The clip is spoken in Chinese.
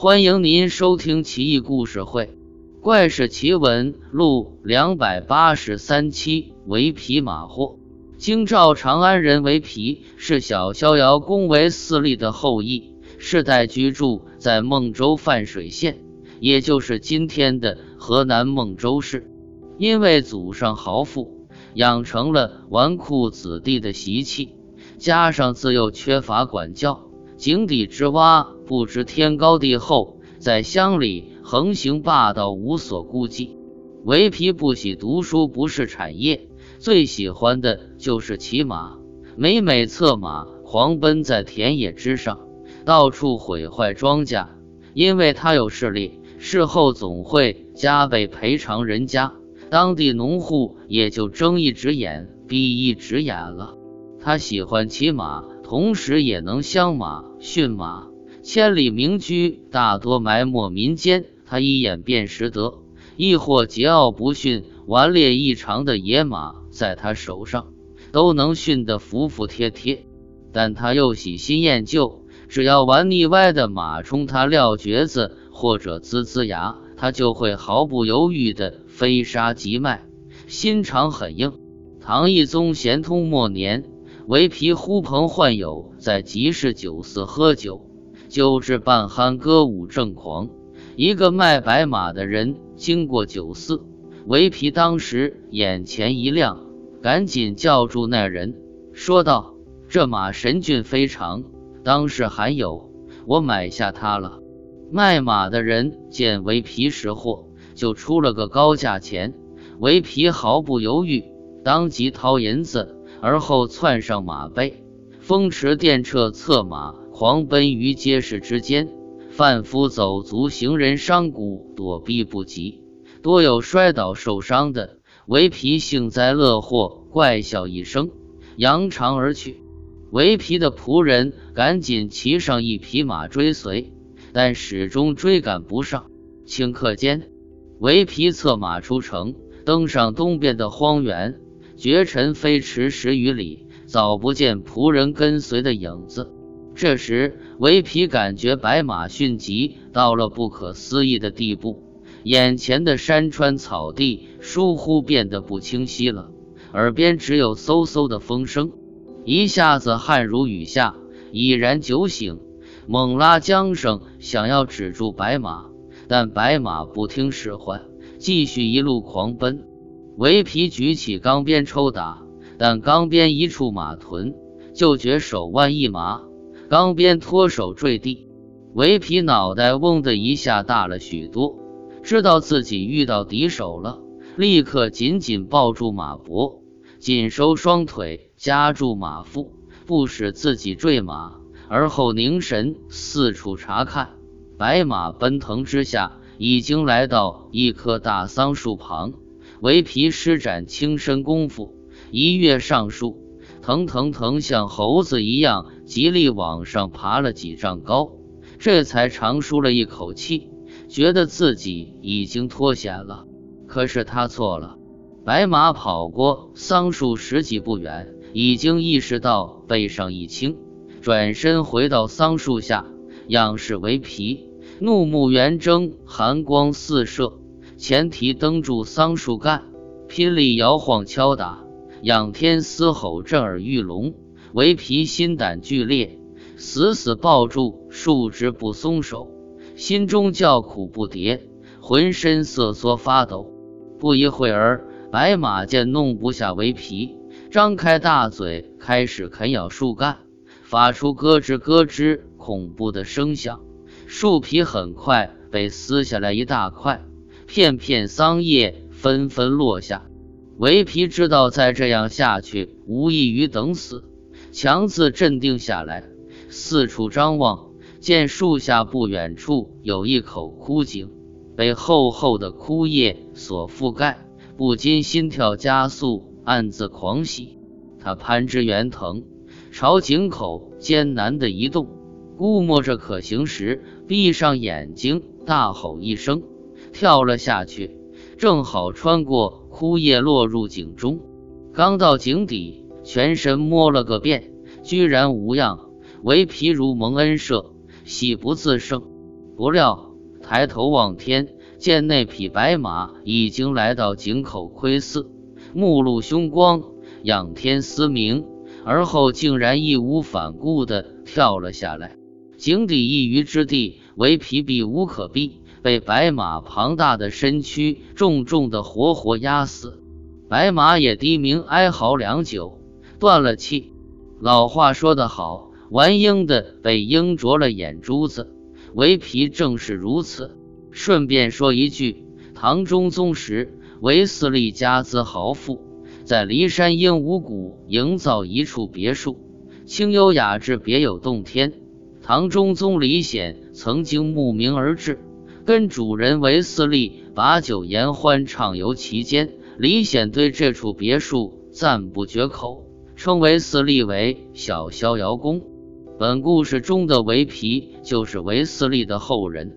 欢迎您收听《奇异故事会·怪事奇闻录》两百八十三期。为皮马货，京兆长安人为皮是小逍遥公为四立的后裔，世代居住在孟州泛水县，也就是今天的河南孟州市。因为祖上豪富，养成了纨绔子弟的习气，加上自幼缺乏管教。井底之蛙，不知天高地厚，在乡里横行霸道，无所顾忌。维皮不喜读书，不是产业，最喜欢的就是骑马，每每策马狂奔在田野之上，到处毁坏庄稼。因为他有势力，事后总会加倍赔偿人家，当地农户也就睁一只眼闭一只眼了。他喜欢骑马。同时也能相马驯马，千里名驹大多埋没民间，他一眼便识得；亦或桀骜不驯、顽劣异常的野马，在他手上都能驯得服服帖帖。但他又喜新厌旧，只要玩腻歪的马冲他撂蹶子或者呲呲牙，他就会毫不犹豫地飞沙即脉，心肠很硬。唐懿宗咸通末年。维皮呼朋唤友，在集市酒肆喝酒，酒至半酣，歌舞正狂。一个卖白马的人经过酒肆，维皮当时眼前一亮，赶紧叫住那人，说道：“这马神俊非常，当世罕有，我买下它了。”卖马的人见维皮识货，就出了个高价钱。维皮毫不犹豫，当即掏银子。而后窜上马背，风驰电掣，策马狂奔于街市之间。贩夫走卒、行人商贾躲避不及，多有摔倒受伤的。维皮幸灾乐祸，怪笑一声，扬长而去。维皮的仆人赶紧骑上一匹马追随，但始终追赶不上。顷刻间，维皮策马出城，登上东边的荒原。绝尘飞驰十余里，早不见仆人跟随的影子。这时，维皮感觉白马迅疾到了不可思议的地步，眼前的山川草地疏忽变得不清晰了，耳边只有嗖嗖的风声，一下子汗如雨下，已然酒醒，猛拉缰绳想要止住白马，但白马不听使唤，继续一路狂奔。维皮举起钢鞭抽打，但钢鞭一触马臀，就觉手腕一麻，钢鞭脱手坠地。维皮脑袋嗡的一下大了许多，知道自己遇到敌手了，立刻紧紧抱住马脖，紧收双腿，夹住马腹，不使自己坠马。而后凝神四处查看，白马奔腾之下，已经来到一棵大桑树旁。维皮施展轻身功夫，一跃上树，腾腾腾，像猴子一样，极力往上爬了几丈高，这才长舒了一口气，觉得自己已经脱险了。可是他错了，白马跑过桑树十几步远，已经意识到背上一轻，转身回到桑树下，仰视维皮，怒目圆睁，寒光四射。前蹄蹬住桑树干，拼力摇晃敲打，仰天嘶吼，震耳欲聋。维皮心胆俱裂，死死抱住树枝不松手，心中叫苦不迭，浑身瑟缩发抖。不一会儿，白马见弄不下维皮，张开大嘴开始啃咬树干，发出咯吱咯吱恐怖的声响。树皮很快被撕下来一大块。片片桑叶纷纷落下，维皮知道再这样下去无异于等死，强自镇定下来，四处张望，见树下不远处有一口枯井，被厚厚的枯叶所覆盖，不禁心跳加速，暗自狂喜。他攀枝圆藤，朝井口艰难地移动，估摸着可行时，闭上眼睛，大吼一声。跳了下去，正好穿过枯叶落入井中。刚到井底，全身摸了个遍，居然无恙。唯皮如蒙恩赦，喜不自胜。不料抬头望天，见那匹白马已经来到井口窥伺，目露凶光，仰天嘶鸣，而后竟然义无反顾地跳了下来。井底一隅之地，为皮避无可避，被白马庞大的身躯重重地活活压死。白马也低鸣哀嚎良久，断了气。老话说得好，玩鹰的被鹰啄了眼珠子，韦皮正是如此。顺便说一句，唐中宗时，韦斯利家资豪富，在骊山鹦鹉谷营造一处别墅，清幽雅致，别有洞天。唐中宗李显曾经慕名而至，跟主人韦斯利把酒言欢，畅游其间。李显对这处别墅赞不绝口，称韦斯利为小逍遥宫。本故事中的韦皮就是韦斯利的后人。